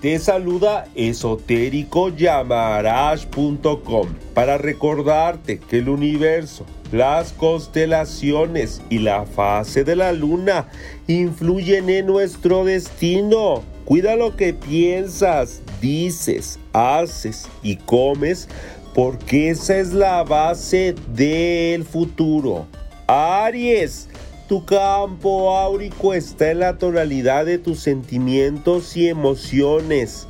Te saluda esotéricoyamarash.com para recordarte que el universo, las constelaciones y la fase de la luna influyen en nuestro destino. Cuida lo que piensas, dices, haces y comes porque esa es la base del futuro. Aries. Tu campo áurico está en la tonalidad de tus sentimientos y emociones.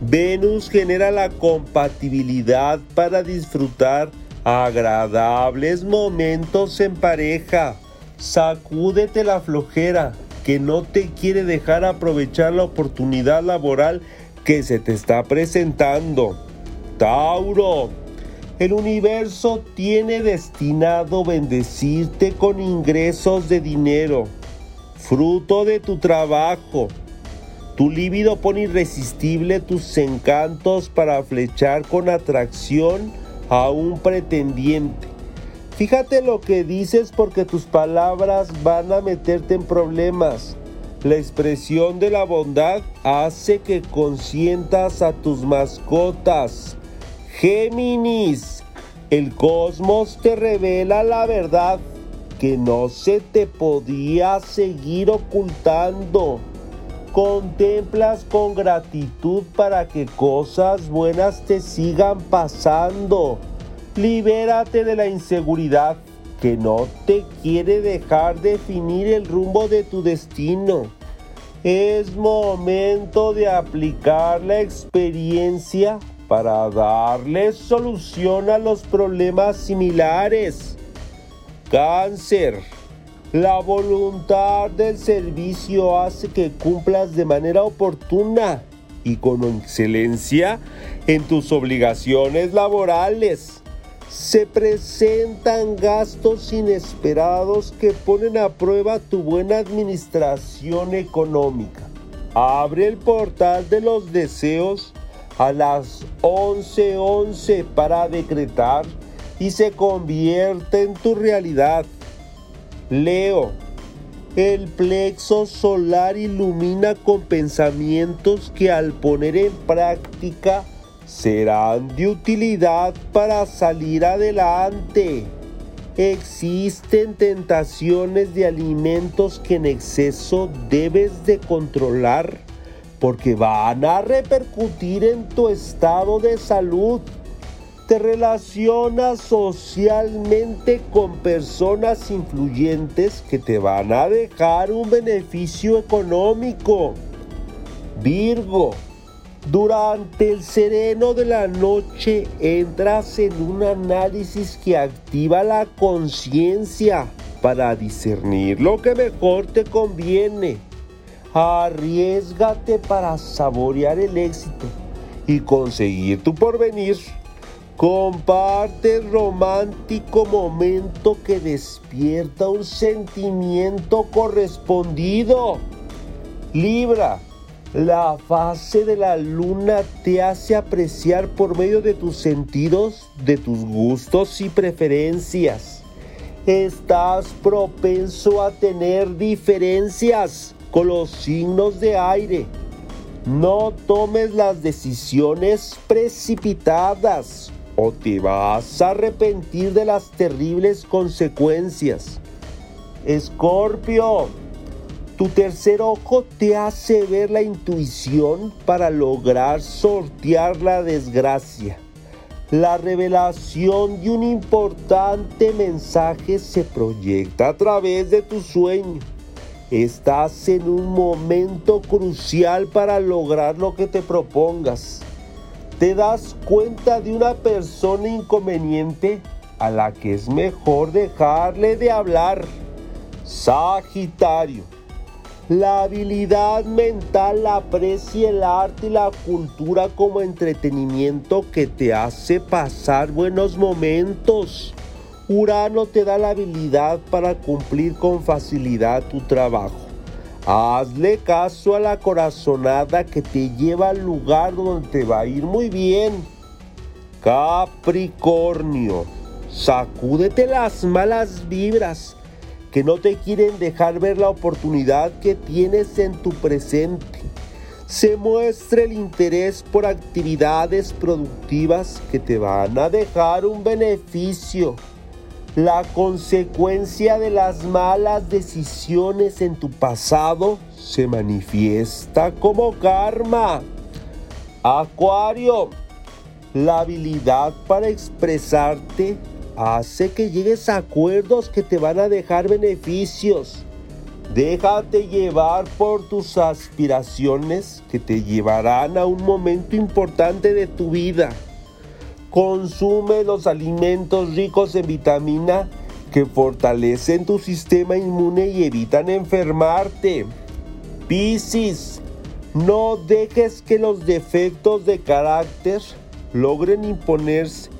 Venus genera la compatibilidad para disfrutar agradables momentos en pareja. Sacúdete la flojera que no te quiere dejar aprovechar la oportunidad laboral que se te está presentando. Tauro. El universo tiene destinado bendecirte con ingresos de dinero, fruto de tu trabajo. Tu líbido pone irresistible tus encantos para flechar con atracción a un pretendiente. Fíjate lo que dices porque tus palabras van a meterte en problemas. La expresión de la bondad hace que consientas a tus mascotas. Géminis, el cosmos te revela la verdad que no se te podía seguir ocultando. Contemplas con gratitud para que cosas buenas te sigan pasando. Libérate de la inseguridad que no te quiere dejar definir el rumbo de tu destino. Es momento de aplicar la experiencia para darle solución a los problemas similares. Cáncer. La voluntad del servicio hace que cumplas de manera oportuna y con excelencia en tus obligaciones laborales. Se presentan gastos inesperados que ponen a prueba tu buena administración económica. Abre el portal de los deseos a las 11:11 11 para decretar y se convierte en tu realidad. Leo, el plexo solar ilumina con pensamientos que al poner en práctica serán de utilidad para salir adelante. Existen tentaciones de alimentos que en exceso debes de controlar porque van a repercutir en tu estado de salud. Te relacionas socialmente con personas influyentes que te van a dejar un beneficio económico. Virgo, durante el sereno de la noche entras en un análisis que activa la conciencia para discernir lo que mejor te conviene Arriesgate para saborear el éxito y conseguir tu porvenir. Comparte el romántico momento que despierta un sentimiento correspondido. Libra, la fase de la luna te hace apreciar por medio de tus sentidos, de tus gustos y preferencias. Estás propenso a tener diferencias con los signos de aire. No tomes las decisiones precipitadas o te vas a arrepentir de las terribles consecuencias. Escorpio, tu tercer ojo te hace ver la intuición para lograr sortear la desgracia. La revelación de un importante mensaje se proyecta a través de tu sueño Estás en un momento crucial para lograr lo que te propongas. Te das cuenta de una persona inconveniente a la que es mejor dejarle de hablar. Sagitario. La habilidad mental aprecia el arte y la cultura como entretenimiento que te hace pasar buenos momentos. Urano te da la habilidad para cumplir con facilidad tu trabajo. Hazle caso a la corazonada que te lleva al lugar donde te va a ir muy bien. Capricornio, sacúdete las malas vibras que no te quieren dejar ver la oportunidad que tienes en tu presente. Se muestra el interés por actividades productivas que te van a dejar un beneficio. La consecuencia de las malas decisiones en tu pasado se manifiesta como karma. Acuario, la habilidad para expresarte hace que llegues a acuerdos que te van a dejar beneficios. Déjate llevar por tus aspiraciones que te llevarán a un momento importante de tu vida. Consume los alimentos ricos en vitamina que fortalecen tu sistema inmune y evitan enfermarte. Piscis, no dejes que los defectos de carácter logren imponerse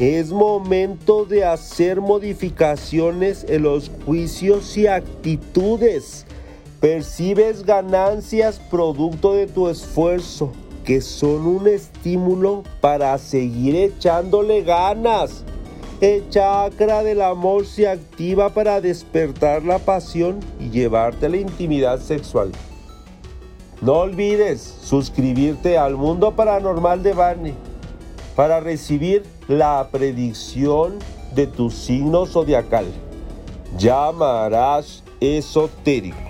es momento de hacer modificaciones en los juicios y actitudes. Percibes ganancias producto de tu esfuerzo, que son un estímulo para seguir echándole ganas. El chakra del amor se activa para despertar la pasión y llevarte a la intimidad sexual. No olvides suscribirte al mundo paranormal de Barney para recibir la predicción de tu signo zodiacal. Llamarás esotérico.